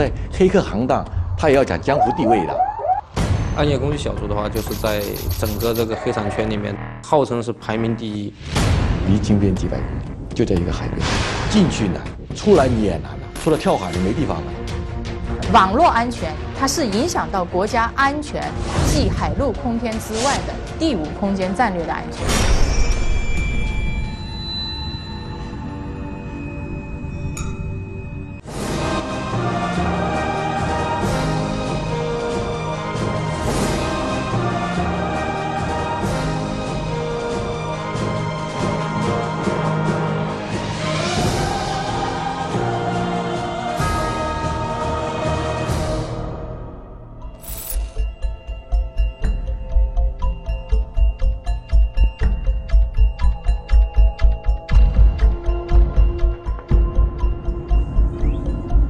在黑客行当，他也要讲江湖地位的。暗夜攻击小组的话，就是在整个这个黑产圈里面，号称是排名第一。离金边几百公里，就在一个海边，进去难，出来你也难了。除了跳海，你没地方了。网络安全，它是影响到国家安全，即海陆空天之外的第五空间战略的安全。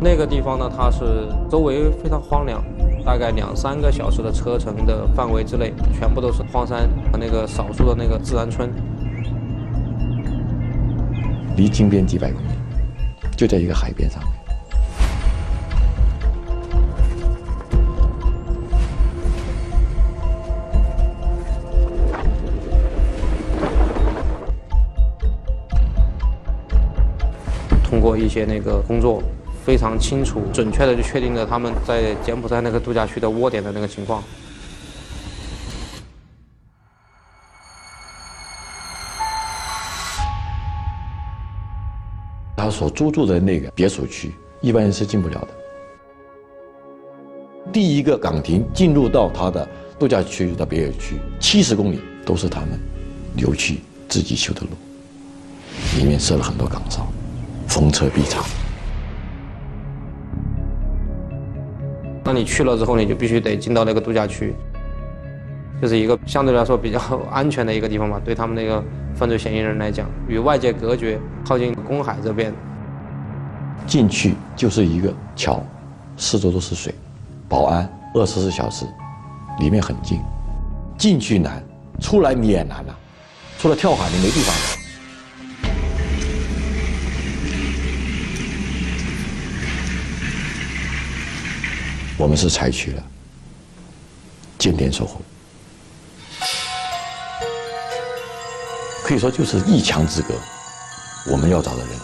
那个地方呢，它是周围非常荒凉，大概两三个小时的车程的范围之内，全部都是荒山和那个少数的那个自然村。离金边几百公里，就在一个海边上面。通过一些那个工作。非常清楚、准确的就确定了他们在柬埔寨那个度假区的窝点的那个情况。他所租住的那个别墅区，一般人是进不了的。第一个岗亭进入到他的度假区的别墅区，七十公里都是他们留去自己修的路，里面设了很多岗哨，逢车必查。那你去了之后，你就必须得进到那个度假区，就是一个相对来说比较安全的一个地方吧。对他们那个犯罪嫌疑人来讲，与外界隔绝，靠近公海这边。进去就是一个桥，四周都是水，保安二十四小时，里面很近。进去难，出来你也难了，除了跳海你没地方。我们是采取了间点守候，可以说就是一墙之隔。我们要找的人，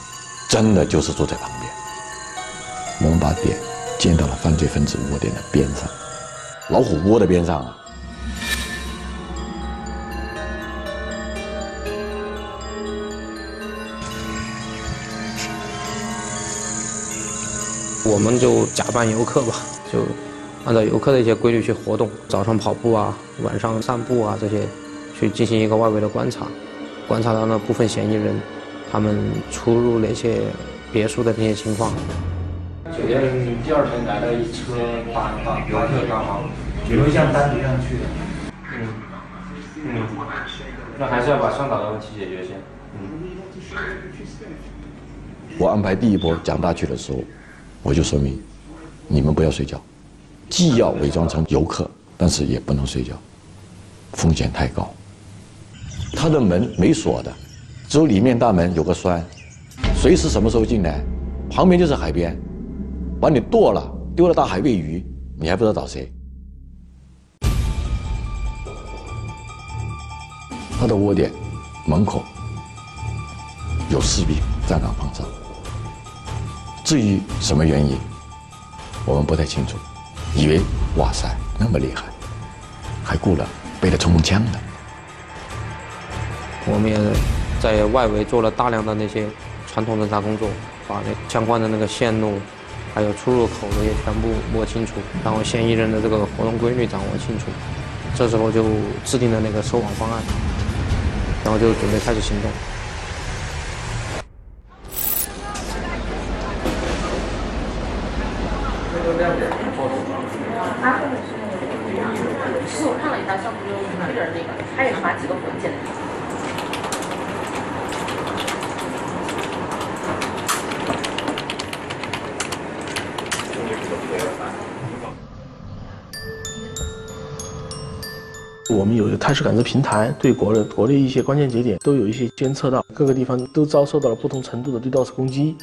真的就是坐在旁边。我们把点建到了犯罪分子窝点的边上，老虎窝的边上啊。我们就假扮游客吧。就按照游客的一些规律去活动，早上跑步啊，晚上散步啊，这些去进行一个外围的观察，观察到那部分嫌疑人他们出入那些别墅的那些情况。酒店第二天来了一车大大游客大巴，有一项单独上去的。嗯嗯，那还是要把上岛的问题解决先。嗯。我安排第一波蒋大去的时候，我就说明。你们不要睡觉，既要伪装成游客，但是也不能睡觉，风险太高。他的门没锁的，只有里面大门有个栓，随时什么时候进来，旁边就是海边，把你剁了丢了大海喂鱼，你还不知道找谁。他的窝点门口有士兵站岗放哨，至于什么原因？我们不太清楚，以为哇塞那么厉害，还雇了背着冲锋枪的。我们也在外围做了大量的那些传统侦查工作，把那相关的那个线路，还有出入口的也全部摸清楚，然后嫌疑人的这个活动规律掌握清楚。这时候就制定了那个收网方案，然后就准备开始行动。开始感知平台，对国内国内一些关键节点都有一些监测到，各个地方都遭受到了不同程度的对 DOS 攻击。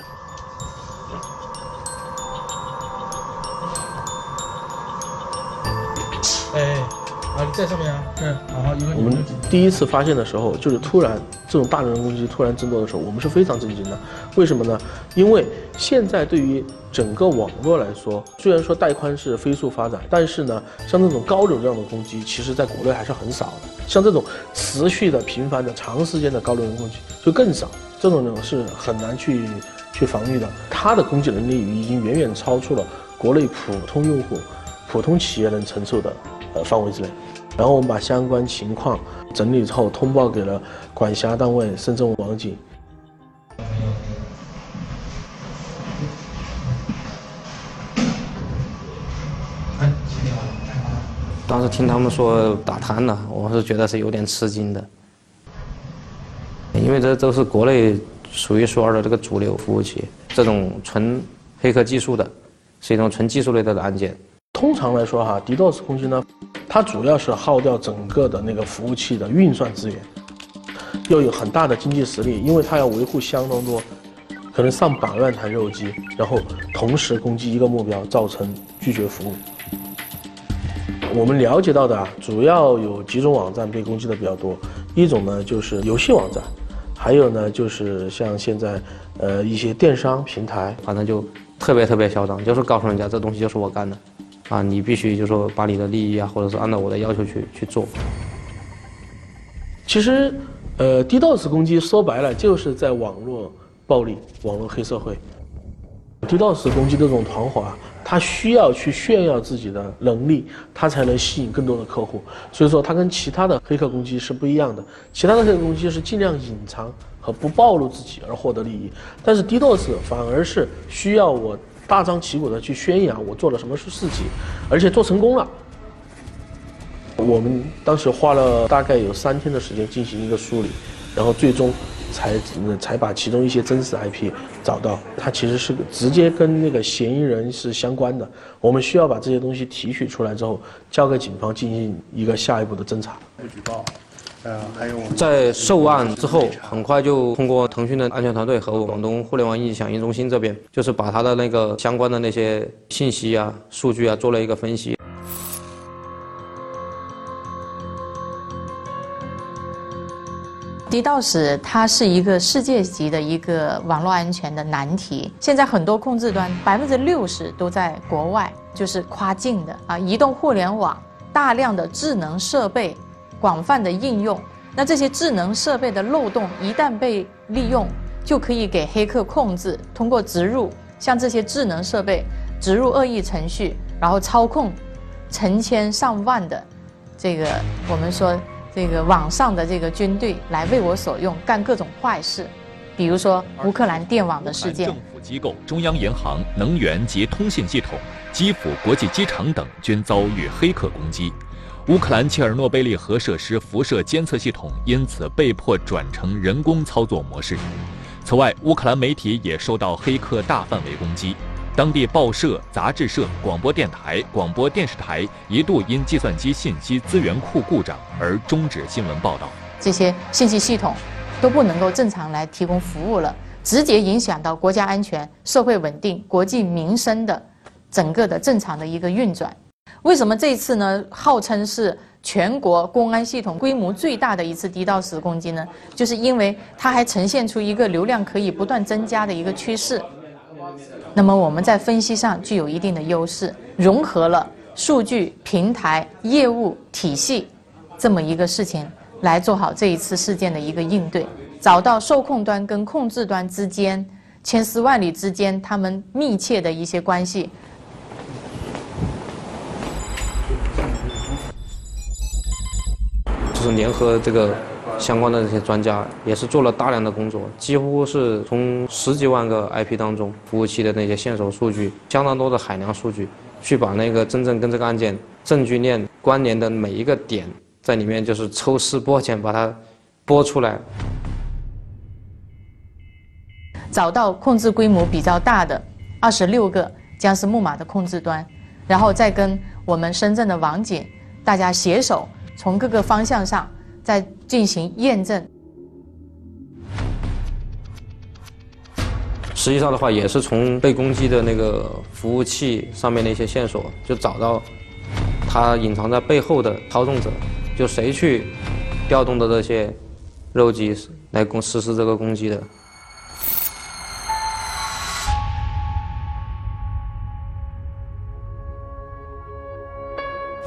我们第一次发现的时候，就是突然这种大流量攻击突然增多的时候，我们是非常震惊的。为什么呢？因为现在对于整个网络来说，虽然说带宽是飞速发展，但是呢，像这种高流量的攻击，其实在国内还是很少的。像这种持续的、频繁的、长时间的高流量攻击就更少，这种呢是很难去去防御的。它的攻击能力已经远远超出了国内普通用户、普通企业能承受的呃范围之内。然后我们把相关情况整理之后，通报给了管辖单位深圳网警。当时听他们说打瘫了，我是觉得是有点吃惊的，因为这都是国内数一数二的这个主流服务器，这种纯黑客技术的，是一种纯技术类的案件。通常来说哈，DDoS 攻击呢，它主要是耗掉整个的那个服务器的运算资源，要有很大的经济实力，因为它要维护相当多，可能上百万台肉机，然后同时攻击一个目标，造成拒绝服务。我们了解到的啊，主要有几种网站被攻击的比较多，一种呢就是游戏网站，还有呢就是像现在呃一些电商平台，反正就特别特别嚣张，就是告诉人家这东西就是我干的，啊，你必须就说把你的利益啊，或者是按照我的要求去去做。其实，呃，DDoS 攻击说白了就是在网络暴力、网络黑社会。DDoS 攻击这种团伙啊，他需要去炫耀自己的能力，他才能吸引更多的客户。所以说，它跟其他的黑客攻击是不一样的。其他的黑客攻击是尽量隐藏和不暴露自己而获得利益，但是 DDoS 反而是需要我大张旗鼓的去宣扬我做了什么事情，而且做成功了。我们当时花了大概有三天的时间进行一个梳理，然后最终才才把其中一些真实 IP 找到。它其实是直接跟那个嫌疑人是相关的。我们需要把这些东西提取出来之后，交给警方进行一个下一步的侦查。举报，呃，还有在受案之后，很快就通过腾讯的安全团队和广东互联网应急响应中心这边，就是把他的那个相关的那些信息啊、数据啊做了一个分析。DDoS 它是一个世界级的一个网络安全的难题。现在很多控制端百分之六十都在国外，就是跨境的啊，移动互联网大量的智能设备广泛的应用。那这些智能设备的漏洞一旦被利用，就可以给黑客控制，通过植入像这些智能设备植入恶意程序，然后操控成千上万的这个我们说。这个网上的这个军队来为我所用，干各种坏事，比如说乌克兰电网的事件。政府机构、中央银行、能源及通信系统、基辅国际机场等均遭遇黑客攻击。乌克兰切尔诺贝利核设施辐射监测系统因此被迫转成人工操作模式。此外，乌克兰媒体也受到黑客大范围攻击。当地报社、杂志社、广播电台、广播电视台一度因计算机信息资源库故障而终止新闻报道。这些信息系统都不能够正常来提供服务了，直接影响到国家安全、社会稳定、国计民生的整个的正常的一个运转。为什么这次呢？号称是全国公安系统规模最大的一次 DDoS 攻击呢？就是因为它还呈现出一个流量可以不断增加的一个趋势。那么我们在分析上具有一定的优势，融合了数据平台业务体系这么一个事情，来做好这一次事件的一个应对，找到受控端跟控制端之间千丝万缕之间他们密切的一些关系。是联合这个。相关的这些专家也是做了大量的工作，几乎是从十几万个 IP 当中服务器的那些线索数据，相当多的海量数据，去把那个真正跟这个案件证据链关联的每一个点，在里面就是抽丝剥茧，把它剥出来，找到控制规模比较大的二十六个僵尸木马的控制端，然后再跟我们深圳的网警大家携手，从各个方向上。再进行验证。实际上的话，也是从被攻击的那个服务器上面的一些线索，就找到他隐藏在背后的操纵者，就谁去调动的这些肉鸡来攻实施这个攻击的。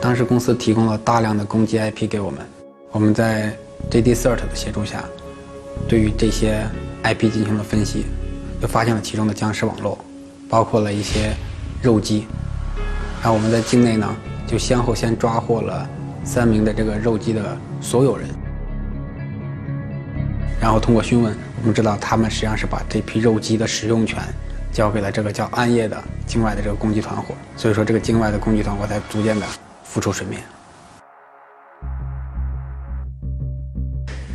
当时公司提供了大量的攻击 IP 给我们，我们在 JDCert 的协助下，对于这些 IP 进行了分析，又发现了其中的僵尸网络，包括了一些肉鸡。然后我们在境内呢，就先后先抓获了三名的这个肉鸡的所有人。然后通过询问，我们知道他们实际上是把这批肉鸡的使用权交给了这个叫暗夜的境外的这个攻击团伙。所以说，这个境外的攻击团伙才逐渐的。浮出水面，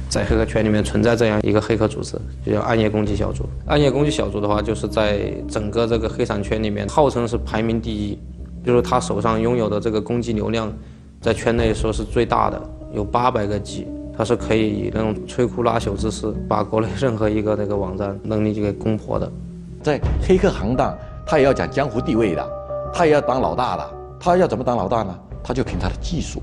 在黑客圈里面存在这样一个黑客组织，就叫暗夜攻击小组。暗夜攻击小组的话，就是在整个这个黑产圈里面，号称是排名第一，就是他手上拥有的这个攻击流量，在圈内说是最大的，有八百个 G，他是可以以那种摧枯拉朽之势，把国内任何一个那个网站能力就给攻破的。在黑客行当，他也要讲江湖地位的，他也要当老大的，他要怎么当老大呢？他就凭他的技术，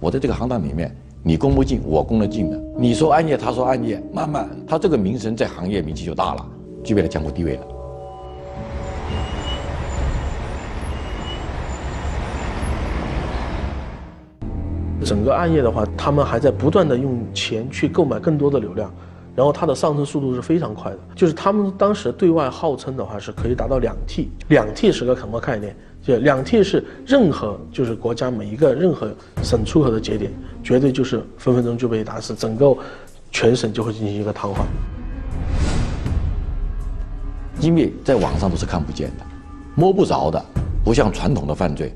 我在这个行当里面，你攻不进，我攻得进的。你说暗夜，他说暗夜，慢慢他这个名声在行业名气就大了，具备了江湖地位了。整个暗夜的话，他们还在不断的用钱去购买更多的流量，然后它的上升速度是非常快的。就是他们当时对外号称的话是可以达到两 T，两 T 是个什么概念？就两 T 是任何就是国家每一个任何省出口的节点，绝对就是分分钟就被打死，整个全省就会进行一个瘫痪。因为在网上都是看不见的，摸不着的，不像传统的犯罪，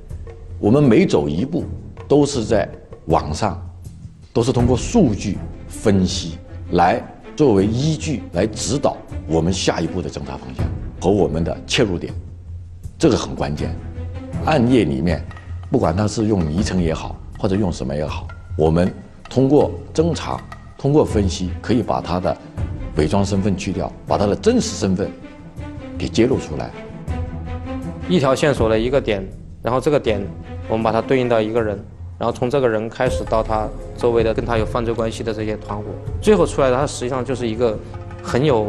我们每走一步都是在网上，都是通过数据分析来作为依据来指导我们下一步的侦查方向和我们的切入点，这个很关键。暗夜里面，不管他是用迷城也好，或者用什么也好，我们通过侦查、通过分析，可以把他的伪装身份去掉，把他的真实身份给揭露出来。一条线索的一个点，然后这个点我们把它对应到一个人，然后从这个人开始到他周围的跟他有犯罪关系的这些团伙，最后出来的他实际上就是一个很有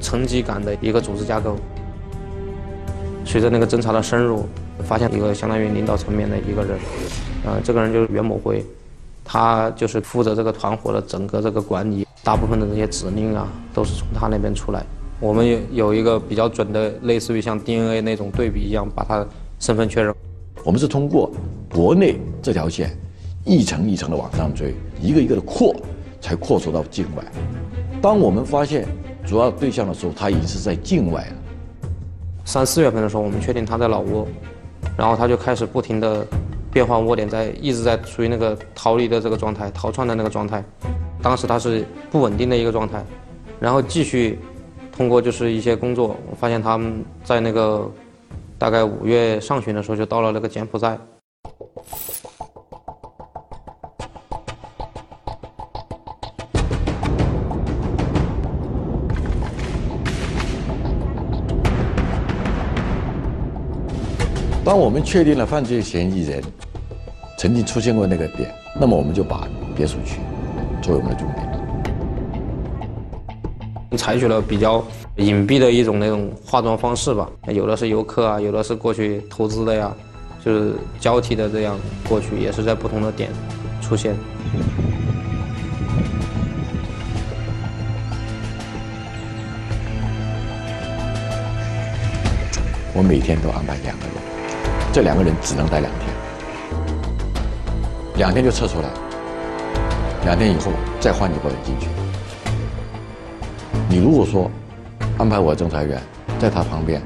层级感的一个组织架构。随着那个侦查的深入。发现一个相当于领导层面的一个人，呃，这个人就是袁某辉，他就是负责这个团伙的整个这个管理，大部分的这些指令啊，都是从他那边出来。我们有有一个比较准的，类似于像 DNA 那种对比一样，把他身份确认。我们是通过国内这条线，一层一层的往上追，一个一个的扩，才扩缩到境外。当我们发现主要对象的时候，他已经是在境外了。三四月份的时候，我们确定他在老挝。然后他就开始不停的变换窝点，在一直在处于那个逃离的这个状态，逃窜的那个状态。当时他是不稳定的一个状态，然后继续通过就是一些工作，我发现他们在那个大概五月上旬的时候就到了那个柬埔寨。当我们确定了犯罪嫌疑人曾经出现过那个点，那么我们就把别墅区作为我们的重点。采取了比较隐蔽的一种那种化妆方式吧，有的是游客啊，有的是过去投资的呀，就是交替的这样过去，也是在不同的点出现。我每天都安排两个人。这两个人只能待两天，两天就撤出来，两天以后再换一拨人进去。你如果说安排我侦查员在他旁边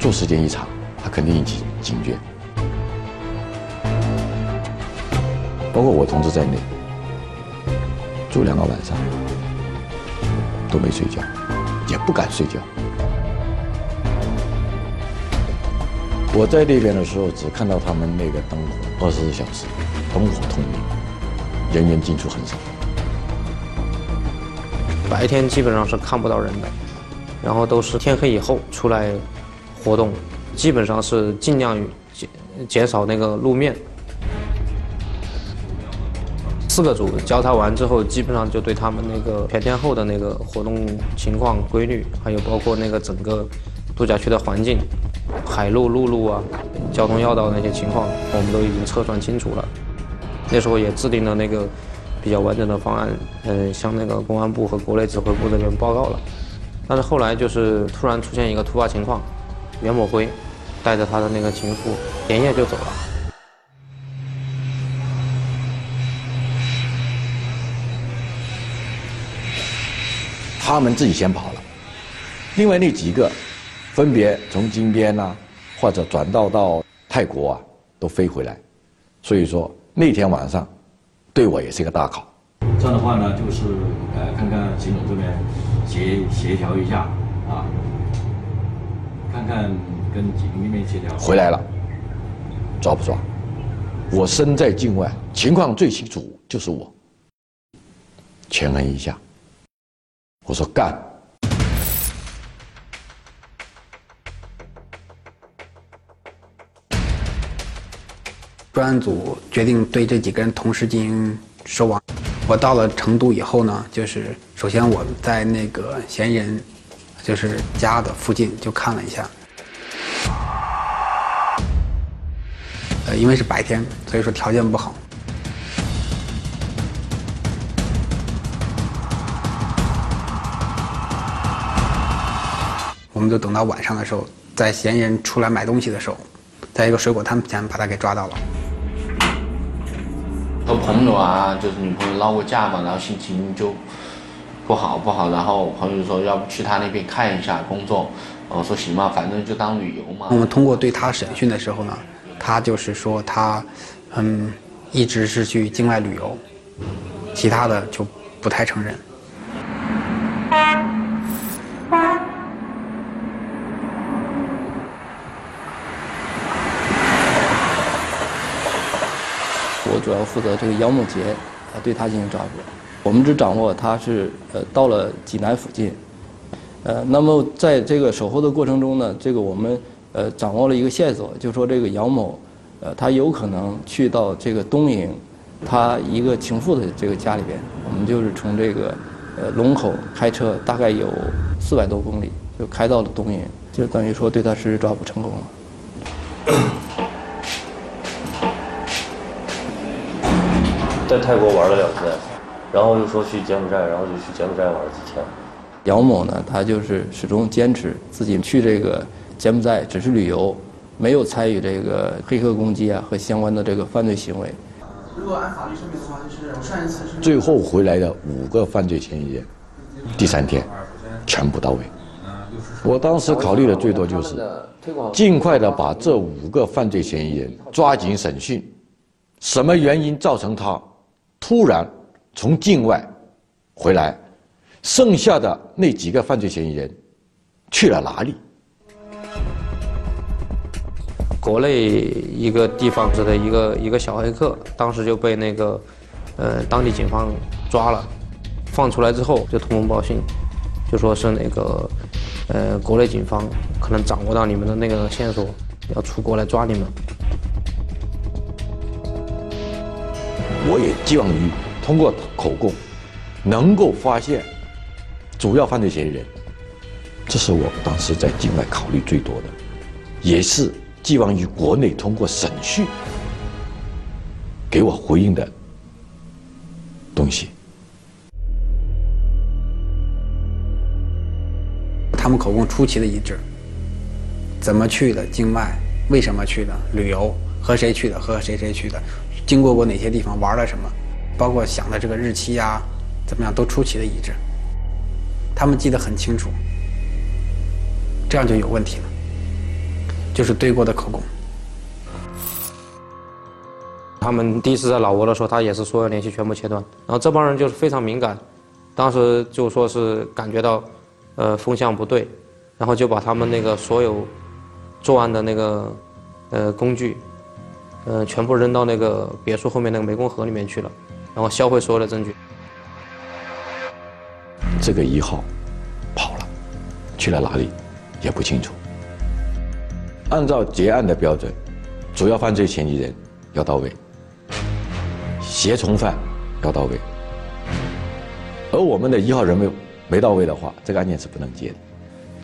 做时间一长，他肯定引起警觉。包括我同志在内，住两个晚上都没睡觉，也不敢睡觉。我在那边的时候，只看到他们那个灯火，二十四小时灯火通明，人员进出很少。白天基本上是看不到人的，然后都是天黑以后出来活动，基本上是尽量减减少那个路面。四个组交叉完之后，基本上就对他们那个全天候的那个活动情况、规律，还有包括那个整个度假区的环境、海路、陆路啊、交通要道那些情况，我们都已经测算清楚了。那时候也制定了那个比较完整的方案，嗯，向那个公安部和国内指挥部那边报告了。但是后来就是突然出现一个突发情况，袁某辉带着他的那个情妇连夜就走了。他们自己先跑了，另外那几个分别从金边呐、或者转道到泰国啊，都飞回来。所以说那天晚上对我也是一个大考。这样的话呢，就是呃，看看秦总这边协协调一下啊，看看跟警那边协调。回来了，抓不抓？我身在境外，情况最清楚就是我。前恩一下，我说干。专案组决定对这几个人同时进行收网。我到了成都以后呢，就是首先我在那个嫌疑人就是家的附近就看了一下，呃，因为是白天，所以说条件不好。我们就等到晚上的时候，在嫌疑人出来买东西的时候，在一个水果摊前把他给抓到了。和朋友啊，就是女朋友闹过架嘛，然后心情就不好不好，然后朋友说要不去他那边看一下工作，我说行吧，反正就当旅游嘛。我们通过对他审讯的时候呢，他就是说他，嗯，一直是去境外旅游，其他的就不太承认。我主要负责这个姚某杰，啊，对他进行抓捕。我们只掌握他是呃到了济南附近，呃，那么在这个守候的过程中呢，这个我们呃掌握了一个线索，就说这个姚某，呃，他有可能去到这个东营，他一个情妇的这个家里边。我们就是从这个呃龙口开车大概有四百多公里，就开到了东营，就等于说对他实施抓捕成功了。在泰国玩了两天，然后又说去柬埔寨，然后就去柬埔寨玩了几天。姚某呢，他就是始终坚持自己去这个柬埔寨只是旅游，没有参与这个黑客攻击啊和相关的这个犯罪行为。如果按法律说明的话，就是我上一次是最后回来的五个犯罪嫌疑人，第三天全部到位。我当时考虑的最多就是尽快的把这五个犯罪嫌疑人抓紧审讯，什么原因造成他突然从境外回来？剩下的那几个犯罪嫌疑人去了哪里？国内一个地方子的一个一个小黑客，当时就被那个呃当地警方抓了，放出来之后就通风报信，就说是那个呃国内警方可能掌握到你们的那个线索，要出国来抓你们。我也寄望于通过口供，能够发现主要犯罪嫌疑人。这是我当时在境外考虑最多的，也是寄望于国内通过审讯给我回应的东西。他们口供出奇的一致，怎么去的？境外，为什么去的？旅游，和谁去的，和谁谁去的，经过过哪些地方，玩了什么，包括想的这个日期呀，怎么样都出奇的一致。他们记得很清楚，这样就有问题了，就是对过的口供。他们第一次在老挝的时候，他也是所有联系全部切断，然后这帮人就是非常敏感，当时就说是感觉到，呃风向不对，然后就把他们那个所有作案的那个呃工具，呃全部扔到那个别墅后面那个湄公河里面去了，然后销毁所有的证据。这个一号跑了，去了哪里也不清楚。按照结案的标准，主要犯罪嫌疑人要到位，胁从犯要到位。而我们的一号人没没到位的话，这个案件是不能结的。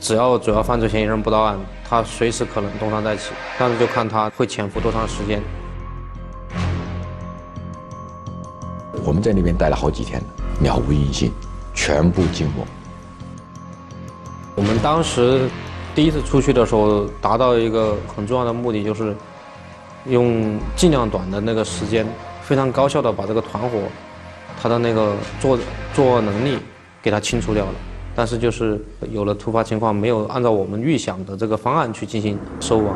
只要主要犯罪嫌疑人不到案，他随时可能东山再起，但是就看他会潜伏多长时间。我们在那边待了好几天，了无音信，全部静默。我们当时第一次出去的时候，达到一个很重要的目的，就是用尽量短的那个时间，非常高效的把这个团伙他的那个作作恶能力给他清除掉了。但是就是有了突发情况，没有按照我们预想的这个方案去进行收网。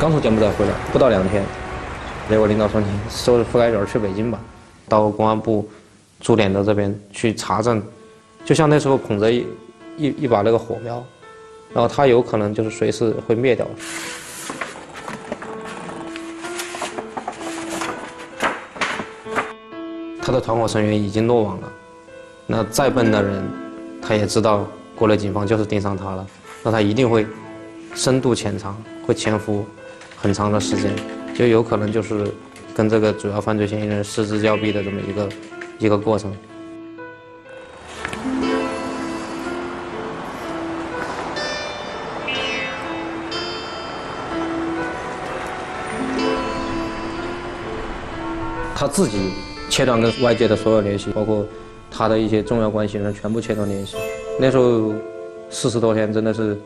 刚从柬埔寨回来，不到两天，结果领导说你收着覆盖卷去北京吧，到公安部驻点的这边去查证，就像那时候捧着一一一把那个火苗，然后他有可能就是随时会灭掉。他的团伙成员已经落网了，那再笨的人，他也知道国内警方就是盯上他了，那他一定会深度潜藏，会潜伏。很长的时间，就有可能就是跟这个主要犯罪嫌疑人失之交臂的这么一个一个过程。他自己切断跟外界的所有联系，包括他的一些重要关系人全部切断联系。那时候四十多天，真的是。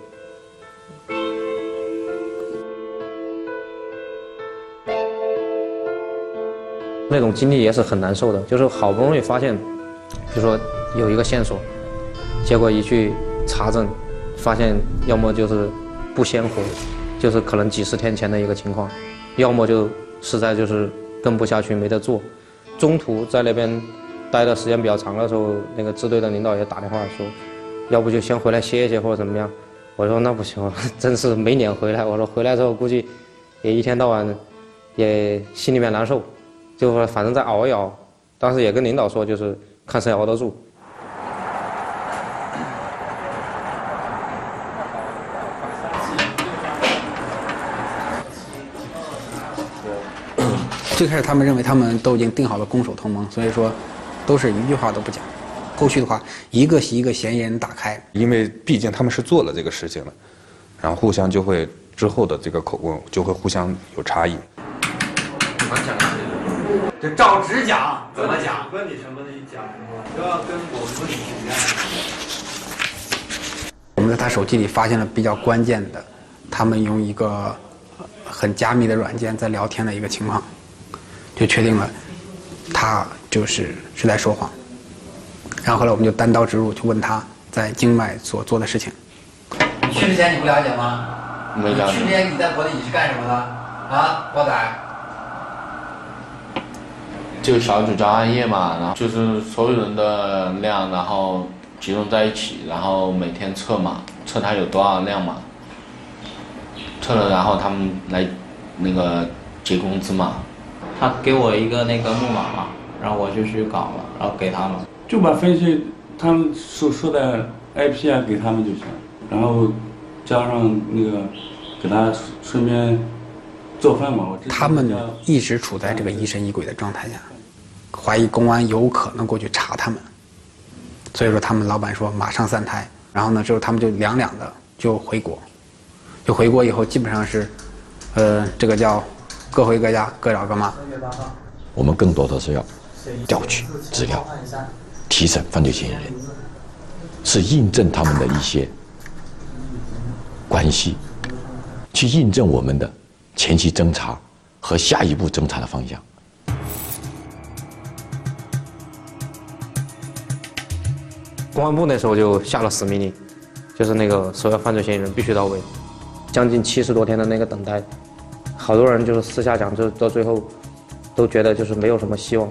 那种经历也是很难受的，就是好不容易发现，比如说有一个线索，结果一去查证，发现要么就是不鲜活，就是可能几十天前的一个情况，要么就实在就是跟不下去没得做。中途在那边待的时间比较长的时候，那个支队的领导也打电话说，要不就先回来歇一歇或者怎么样。我说那不行，真是没脸回来。我说回来之后估计也一天到晚也心里面难受。就说反正再熬一熬，当时也跟领导说，就是看谁熬得住。最开始他们认为他们都已经定好了攻守同盟，所以说都是一句话都不讲。后续的话，一个一个嫌疑人打开，因为毕竟他们是做了这个事情了，然后互相就会之后的这个口供就会互相有差异。就照直讲，怎么讲？问你什么你讲什么，都要跟我们说你我们在他手机里发现了比较关键的，他们用一个很加密的软件在聊天的一个情况，就确定了他就是是在说谎。然后后来我们就单刀直入，就问他在经脉所做的事情。你去之前你不了解吗？没了解。去之前你在国内你是干什么的？啊，波仔。就小组交暗夜嘛，然后就是所有人的量，然后集中在一起，然后每天测嘛，测他有多少量嘛，测了然后他们来那个结工资嘛。他给我一个那个木马嘛，然后我就去搞了，然后给他们。就把分析他们所说的 IP 啊给他们就行，然后加上那个给他顺便做饭嘛。他们一直处在这个疑神疑鬼的状态下。怀疑公安有可能过去查他们，所以说他们老板说马上散台，然后呢之后他们就两两的就回国，就回国以后基本上是，呃，这个叫各回各家各找各妈。我们更多的是要调取资料，提审犯罪嫌疑人，是印证他们的一些关系，去印证我们的前期侦查和下一步侦查的方向。公安部那时候就下了死命令，就是那个首要犯罪嫌疑人必须到位，将近七十多天的那个等待，好多人就是私下讲，就到最后都觉得就是没有什么希望，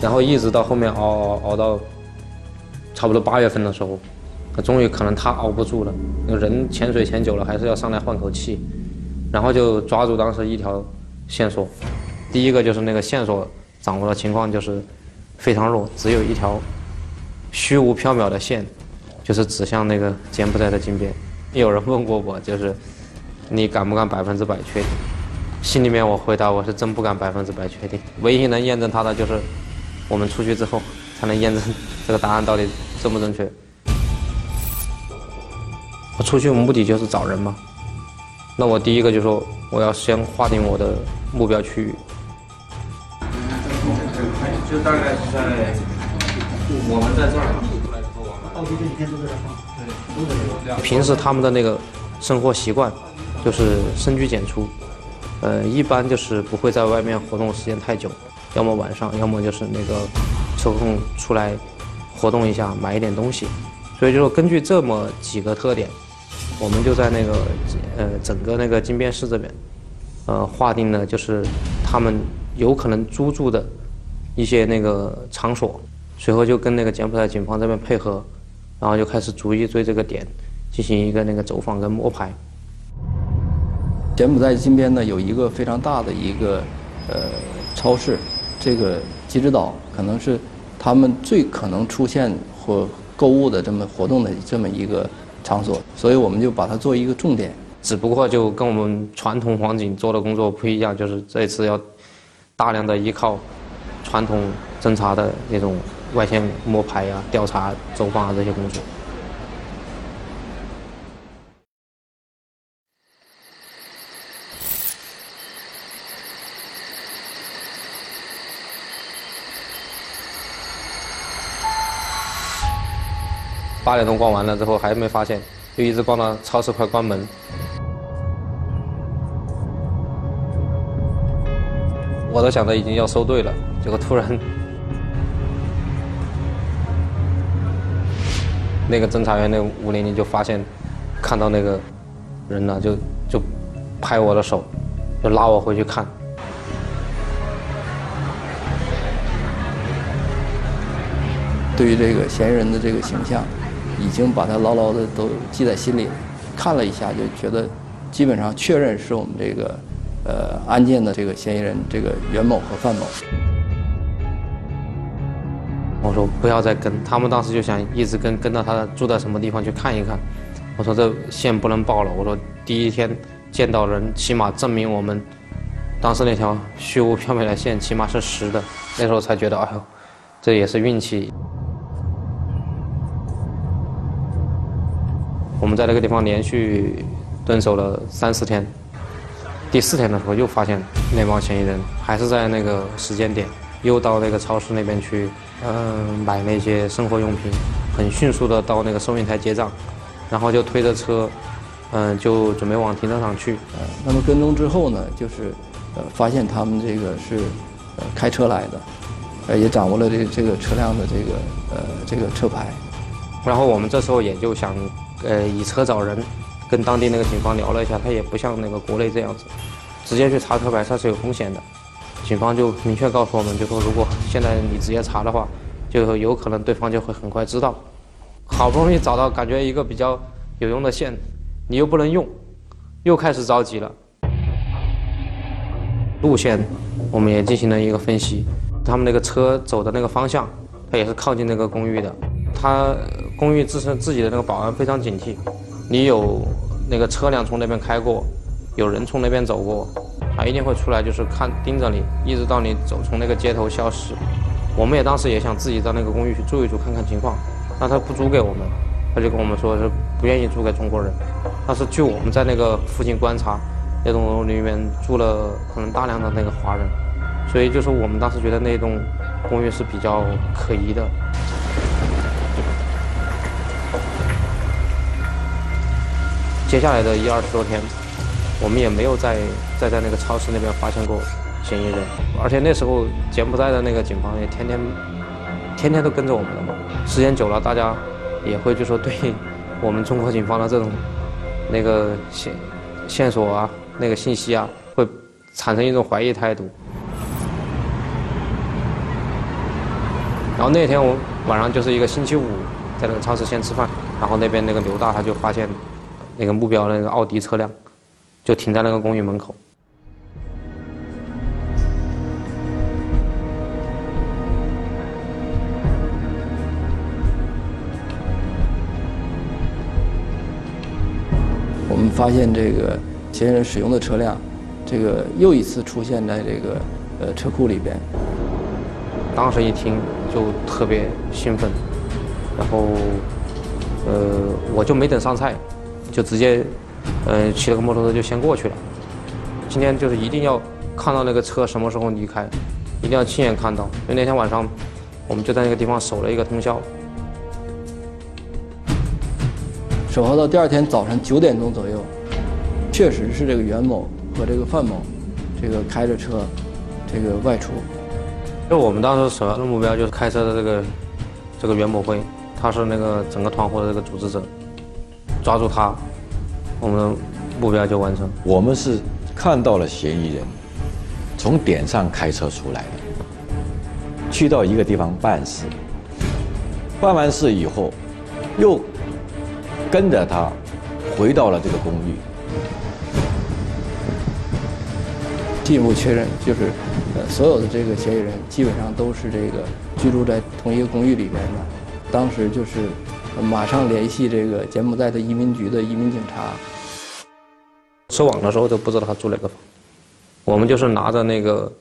然后一直到后面熬熬熬到差不多八月份的时候，终于可能他熬不住了，那个人潜水潜久了还是要上来换口气，然后就抓住当时一条线索，第一个就是那个线索掌握的情况就是非常弱，只有一条虚无缥缈的线，就是指向那个柬埔寨的金边。有人问过我，就是你敢不敢百分之百确定？心里面我回答我是真不敢百分之百确定，唯一能验证它的就是我们出去之后才能验证这个答案到底正不正确。我出去目的就是找人嘛，那我第一个就说我要先划定我的目标区域。就大概是在我们在我们在这儿放。平时他们的那个生活习惯就是深居简出，呃，一般就是不会在外面活动时间太久，要么晚上，要么就是那个抽空出来活动一下，买一点东西。所以就说根据这么几个特点，我们就在那个呃整个那个金边市这边，呃划定了就是他们有可能租住的一些那个场所，随后就跟那个柬埔寨警方这边配合。然后就开始逐一对这个点进行一个那个走访跟摸排。柬埔寨金边呢有一个非常大的一个呃超市，这个吉之岛可能是他们最可能出现或购物的这么活动的这么一个场所，所以我们就把它做一个重点。只不过就跟我们传统黄警做的工作不一样，就是这次要大量的依靠传统侦查的那种。外线摸排啊、调查、走访啊这些工作。八点钟逛完了之后还没发现，就一直逛到超市快关门。我都想着已经要收队了，结果突然。那个侦查员，那五零零就发现，看到那个人了，就就拍我的手，就拉我回去看。对于这个嫌疑人的这个形象，已经把他牢牢的都记在心里。看了一下，就觉得基本上确认是我们这个呃案件的这个嫌疑人，这个袁某和范某。我说不要再跟，他们当时就想一直跟跟到他住在什么地方去看一看。我说这线不能报了。我说第一天见到人，起码证明我们当时那条虚无缥缈的线起码是实的。那时候才觉得，哎呦，这也是运气。我们在那个地方连续蹲守了三四天，第四天的时候又发现那帮嫌疑人还是在那个时间点，又到那个超市那边去。嗯，买那些生活用品，很迅速的到那个收银台结账，然后就推着车，嗯，就准备往停车场去。呃，那么跟踪之后呢，就是呃，发现他们这个是呃开车来的，呃，也掌握了这这个车辆的这个呃这个车牌。然后我们这时候也就想，呃，以车找人，跟当地那个警方聊了一下，他也不像那个国内这样子，直接去查车牌，它是有风险的。警方就明确告诉我们，就说如果现在你直接查的话，就有可能对方就会很快知道。好不容易找到感觉一个比较有用的线，你又不能用，又开始着急了。路线我们也进行了一个分析，他们那个车走的那个方向，它也是靠近那个公寓的。他公寓自身自己的那个保安非常警惕，你有那个车辆从那边开过，有人从那边走过。他一定会出来，就是看盯着你，一直到你走从那个街头消失。我们也当时也想自己到那个公寓去住一住，看看情况。那他不租给我们，他就跟我们说是不愿意租给中国人。但是据我们在那个附近观察，那栋楼里面住了可能大量的那个华人，所以就是我们当时觉得那栋公寓是比较可疑的。接下来的一二十多天。我们也没有在再在那个超市那边发现过嫌疑人，而且那时候柬埔寨的那个警方也天天天天都跟着我们的嘛，时间久了，大家也会就说对我们中国警方的这种那个线线索啊、那个信息啊，会产生一种怀疑态度。然后那天我晚上就是一个星期五，在那个超市先吃饭，然后那边那个刘大他就发现那个目标那个奥迪车辆。就停在那个公寓门口。我们发现这个嫌疑人使用的车辆，这个又一次出现在这个呃车库里边。当时一听就特别兴奋，然后呃我就没等上菜，就直接呃骑了个摩托车就先过去了。今天就是一定要看到那个车什么时候离开，一定要亲眼看到。因为那天晚上我们就在那个地方守了一个通宵。守候到第二天早晨九点钟左右，确实是这个袁某和这个范某，这个开着车，这个外出。就我们当时首要的目标就是开车的这个这个袁某辉，他是那个整个团伙的这个组织者，抓住他，我们的目标就完成。我们是看到了嫌疑人从点上开车出来的，去到一个地方办事，办完事以后，又。跟着他回到了这个公寓，进一步确认，就是呃，所有的这个嫌疑人基本上都是这个居住在同一个公寓里边的。当时就是马上联系这个柬埔寨的移民局的移民警察。收网的时候都不知道他住哪个房，我们就是拿着那个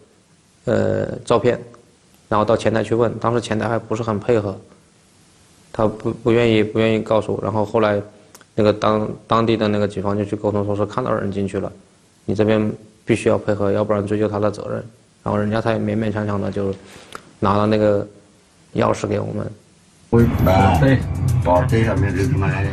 呃照片，然后到前台去问，当时前台还不是很配合。他不不愿意不愿意告诉我，然后后来，那个当当地的那个警方就去沟通，说是看到人进去了，你这边必须要配合，要不然追究他的责任。然后人家才勉勉强强的就拿了那个钥匙给我们。对，宝贝上面是买的。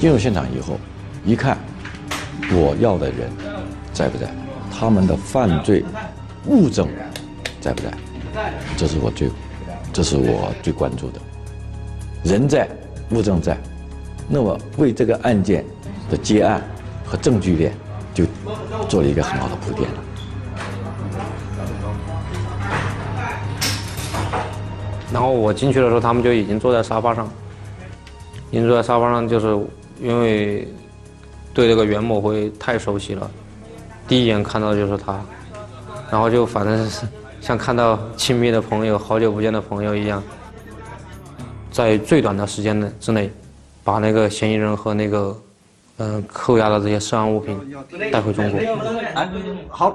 进入现场以后，一看我要的人在不在，他们的犯罪物证在不在，这是我最，这是我最关注的。人在，物证在，那么为这个案件的结案和证据链就做了一个很好的铺垫了。然后我进去的时候，他们就已经坐在沙发上，已经坐在沙发上，就是因为对这个袁某辉太熟悉了，第一眼看到就是他，然后就反正是像看到亲密的朋友、好久不见的朋友一样，在最短的时间内之内，把那个嫌疑人和那个嗯扣押的这些涉案物品带回中国。好，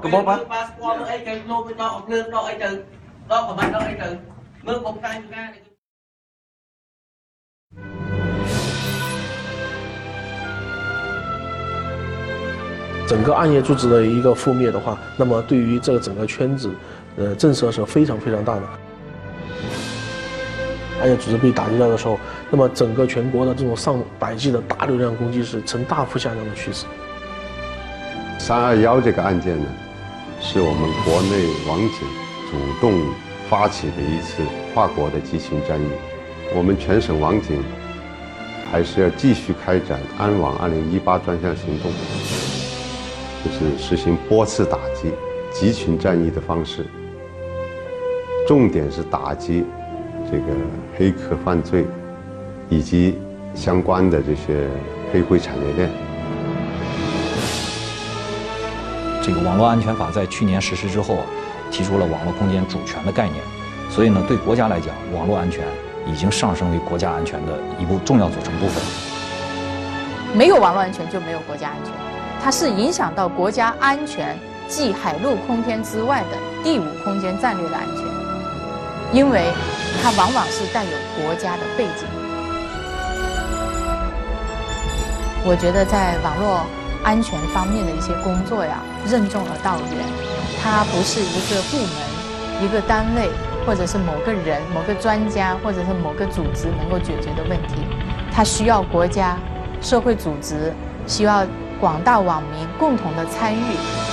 整个暗夜组织的一个覆灭的话，那么对于这个整个圈子，呃，震慑是非常非常大的。而且组织被打击到的时候，那么整个全国的这种上百计的大流量攻击是呈大幅下降的趋势。三二幺这个案件呢，是我们国内网警主动。发起的一次跨国的激情战役，我们全省网警还是要继续开展“安网 2018” 专项行动，就是实行波次打击、集群战役的方式，重点是打击这个黑客犯罪以及相关的这些黑灰产业链。这个网络安全法在去年实施之后啊。提出了网络空间主权的概念，所以呢，对国家来讲，网络安全已经上升为国家安全的一部重要组成部分。没有网络安全就没有国家安全，它是影响到国家安全即海陆空天之外的第五空间战略的安全，因为它往往是带有国家的背景。我觉得在网络安全方面的一些工作呀，任重而道远。它不是一个部门、一个单位，或者是某个人、某个专家，或者是某个组织能够解决的问题。它需要国家、社会组织，需要广大网民共同的参与。